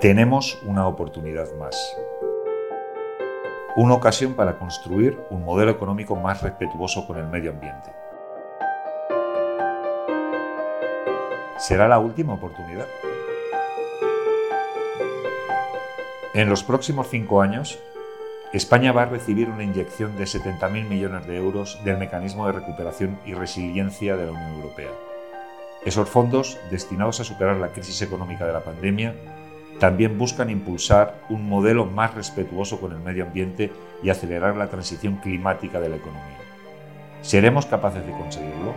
tenemos una oportunidad más. Una ocasión para construir un modelo económico más respetuoso con el medio ambiente. ¿Será la última oportunidad? En los próximos cinco años, España va a recibir una inyección de 70.000 millones de euros del Mecanismo de Recuperación y Resiliencia de la Unión Europea. Esos fondos, destinados a superar la crisis económica de la pandemia, también buscan impulsar un modelo más respetuoso con el medio ambiente y acelerar la transición climática de la economía. ¿Seremos capaces de conseguirlo?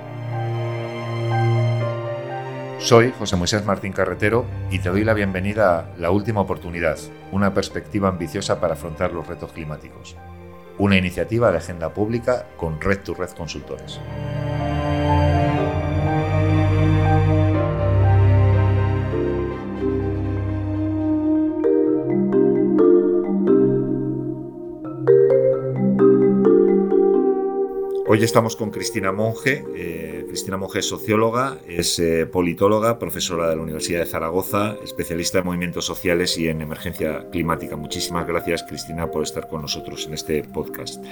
Soy José Moisés Martín Carretero y te doy la bienvenida a La Última Oportunidad, una perspectiva ambiciosa para afrontar los retos climáticos. Una iniciativa de agenda pública con Red to Red Consultores. Hoy estamos con Cristina Monge. Eh, Cristina Monge es socióloga, es eh, politóloga, profesora de la Universidad de Zaragoza, especialista en movimientos sociales y en emergencia climática. Muchísimas gracias, Cristina, por estar con nosotros en este podcast.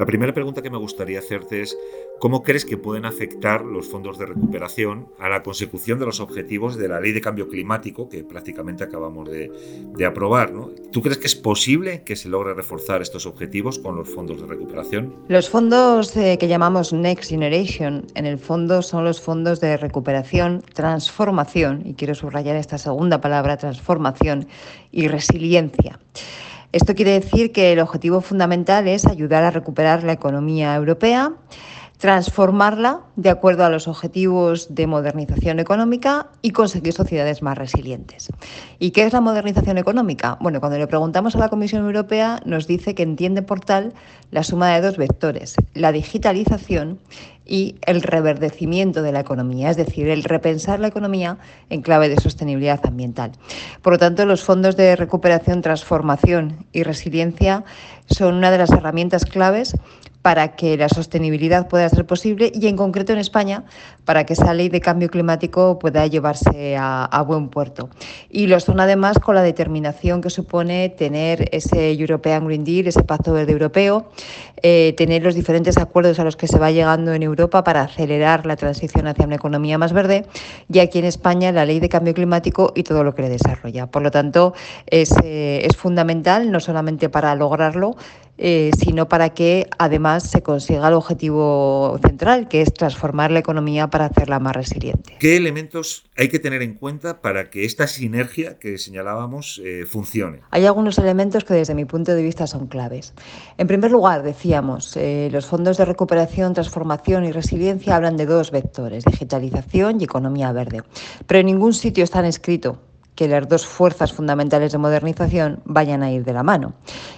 La primera pregunta que me gustaría hacerte es, ¿cómo crees que pueden afectar los fondos de recuperación a la consecución de los objetivos de la ley de cambio climático que prácticamente acabamos de, aprobar? ¿Tú crees que es posible que se logre reforzar estos objetivos con los fondos de recuperación? Los fondos eh, que llamamos Next Generation, en el fondo son los fondos de recuperación, transformación, y quiero subrayar esta segunda palabra, transformación y resiliencia. Esto quiere decir que el objetivo fundamental es ayudar a recuperar la economía europea, transformarla de acuerdo a los objetivos de modernización económica y conseguir sociedades más resilientes. ¿Y qué es la modernización económica? Bueno, cuando le preguntamos a la Comisión Europea nos dice que entiende por tal la suma de dos vectores, la digitalización y el reverdecimiento de la economía, es decir, el repensar la economía en clave de sostenibilidad ambiental. Por lo tanto, los fondos de recuperación, transformación y resiliencia son una de las herramientas claves para que la sostenibilidad pueda ser posible y en concreto en España para que esa ley de cambio climático pueda llevarse a, buen puerto. Y lo son además con la determinación que supone tener ese European Green Deal, ese Pacto Verde Europeo, eh, tener los diferentes acuerdos a los que se va llegando en Europa para acelerar la transición hacia una economía más verde y aquí en España la ley de cambio climático y todo lo que le desarrolla. Por lo tanto, es, eh, es fundamental no solamente para lograrlo, eh, sino para que además se consiga el objetivo central, que es transformar la economía para hacerla más resiliente. ¿Qué elementos hay que tener en cuenta para que esta sinergia que señalábamos eh, funcione? Hay algunos elementos que desde mi punto de vista son claves. En primer lugar, decíamos, eh, los fondos de recuperación, transformación y resiliencia hablan de dos vectores, digitalización y economía verde. Pero en ningún sitio están escrito que las dos fuerzas fundamentales de modernización vayan a ir de la mano.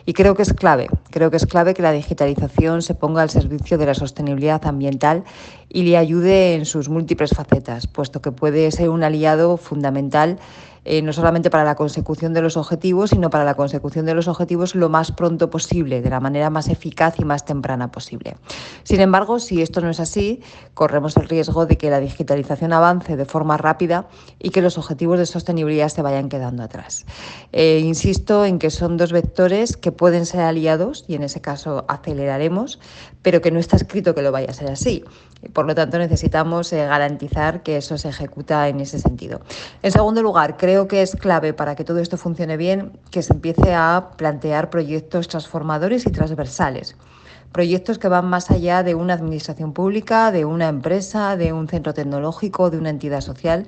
Y creo que es clave, creo que es clave que la digitalización se ponga al servicio de la sostenibilidad ambiental y le ayude en sus múltiples facetas, puesto que puede ser un aliado fundamental eh, no solamente para la consecución de los objetivos, sino para la consecución de los objetivos lo más pronto posible, de la manera más eficaz y más temprana posible. Sin embargo, si esto no es así, corremos el riesgo de que la digitalización avance de forma rápida y que los objetivos de sostenibilidad se vayan quedando atrás. Eh, insisto en que son dos vectores que pueden ser aliados y en ese caso aceleraremos, pero que no está escrito que lo vaya a ser así. Por lo tanto, necesitamos eh, garantizar que eso se ejecuta en ese sentido. En segundo lugar, creo que es clave para que todo esto funcione bien que se empiece a plantear proyectos transformadores y transversales. Proyectos que van más allá de una administración pública, de una empresa, de un centro tecnológico, de una entidad social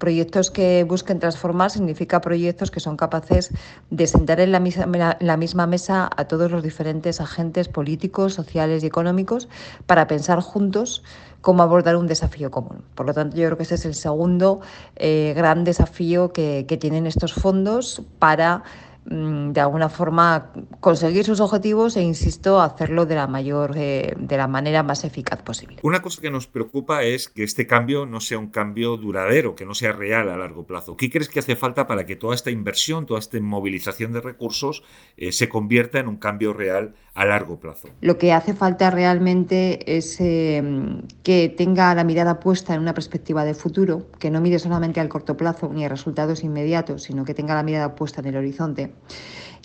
Proyectos que busquen transformar significa proyectos que son capaces de sentar en la misma, la misma mesa a todos los diferentes agentes políticos, sociales y económicos para pensar juntos cómo abordar un desafío común. Por lo tanto, yo creo que ese es el segundo eh, gran desafío que, que tienen estos fondos para de alguna forma conseguir sus objetivos e, insisto, hacerlo de la mayor, eh, de la manera más eficaz posible. Una cosa que nos preocupa es que este cambio no sea un cambio duradero, que no sea real a largo plazo. ¿Qué crees que hace falta para que toda esta inversión, toda esta movilización de recursos eh, se convierta en un cambio real a largo plazo? Lo que hace falta realmente es eh, que tenga la mirada puesta en una perspectiva de futuro, que no mire solamente al corto plazo ni a resultados inmediatos, sino que tenga la mirada puesta en el horizonte.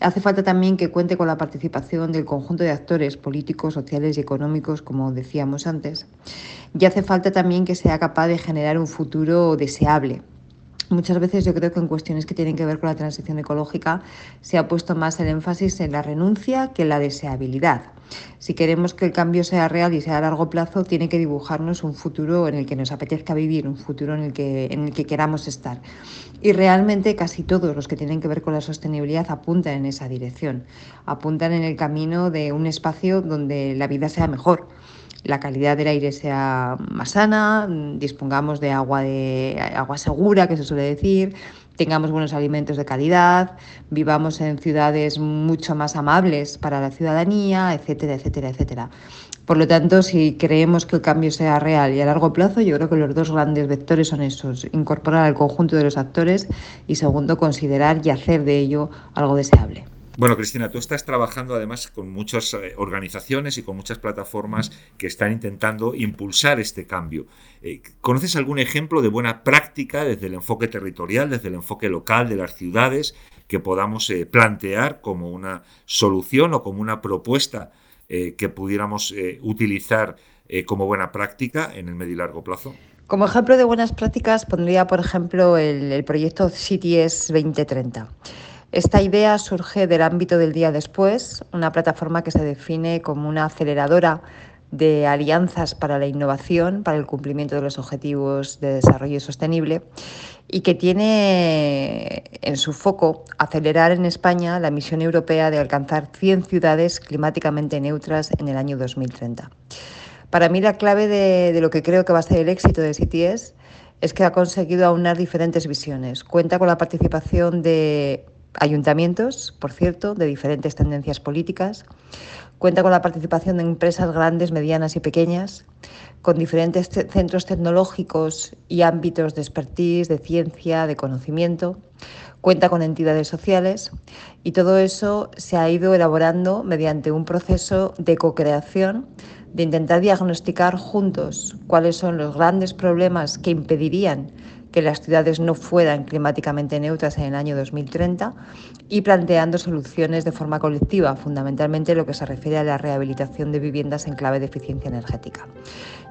Hace falta también que cuente con la participación del conjunto de actores políticos, sociales y económicos, como decíamos antes. Y hace falta también que sea capaz de generar un futuro deseable, Muchas veces yo creo que en cuestiones que tienen que ver con la transición ecológica se ha puesto más el énfasis en la renuncia que en la deseabilidad. Si queremos que el cambio sea real y sea a largo plazo, tiene que dibujarnos un futuro en el que nos apetezca vivir, un futuro en el que, en el que queramos estar. Y realmente casi todos los que tienen que ver con la sostenibilidad apuntan en esa dirección, apuntan en el camino de un espacio donde la vida sea mejor la calidad del aire sea más sana, dispongamos de agua, de agua segura, que se suele decir, tengamos buenos alimentos de calidad, vivamos en ciudades mucho más amables para la ciudadanía, etcétera, etcétera, etcétera. Por lo tanto, si creemos que el cambio sea real y a largo plazo, yo creo que los dos grandes vectores son esos, incorporar al conjunto de los actores y segundo, considerar y hacer de ello algo deseable. Bueno, Cristina, tú estás trabajando además con muchas eh, organizaciones y con muchas plataformas que están intentando impulsar este cambio. Eh, ¿Conoces algún ejemplo de buena práctica desde el enfoque territorial, desde el enfoque local de las ciudades que podamos eh, plantear como una solución o como una propuesta que pudiéramos utilizar como buena práctica en el medio y largo plazo? Como ejemplo de buenas prácticas pondría, por ejemplo, el, el proyecto CITIES 2030. Esta idea surge del ámbito del día después, una plataforma que se define como una aceleradora de alianzas para la innovación, para el cumplimiento de los objetivos de desarrollo sostenible y que tiene en su foco acelerar en España la misión europea de alcanzar 100 ciudades climáticamente neutras en el año 2030. Para mí la clave de, lo que creo que va a ser el éxito de CTS es que ha conseguido aunar diferentes visiones. Cuenta con la participación de ayuntamientos, por cierto, de diferentes tendencias políticas. Cuenta con la participación de empresas grandes, medianas y pequeñas, con diferentes centros tecnológicos y ámbitos de expertise, de ciencia, de conocimiento. Cuenta con entidades sociales y todo eso se ha ido elaborando mediante un proceso de co-creación, de intentar diagnosticar juntos cuáles son los grandes problemas que impedirían que las ciudades no fueran climáticamente neutras en el año 2030 y planteando soluciones de forma colectiva, fundamentalmente lo que se refiere a la rehabilitación de viviendas en clave de eficiencia energética.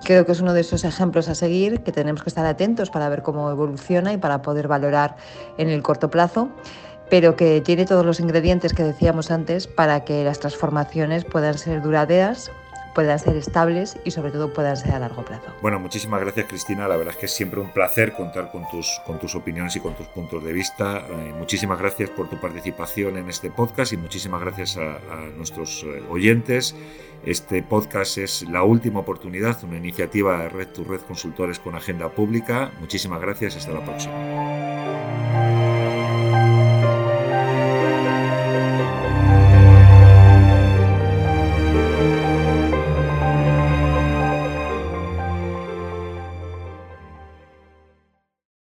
Creo que es uno de esos ejemplos a seguir que tenemos que estar atentos para ver cómo evoluciona y para poder valorar en el corto plazo pero que tiene todos los ingredientes que decíamos antes para que las transformaciones puedan ser duraderas, puedan ser estables y sobre todo puedan ser a largo plazo. Bueno, muchísimas gracias Cristina, la verdad es que es siempre un placer contar con tus, con tus opiniones y con tus puntos de vista. Eh, muchísimas gracias por tu participación en este podcast y muchísimas gracias a, nuestros eh, oyentes. Este podcast es la última oportunidad, una iniciativa de Red to Red Consultores con Agenda Pública. Muchísimas gracias, hasta la próxima.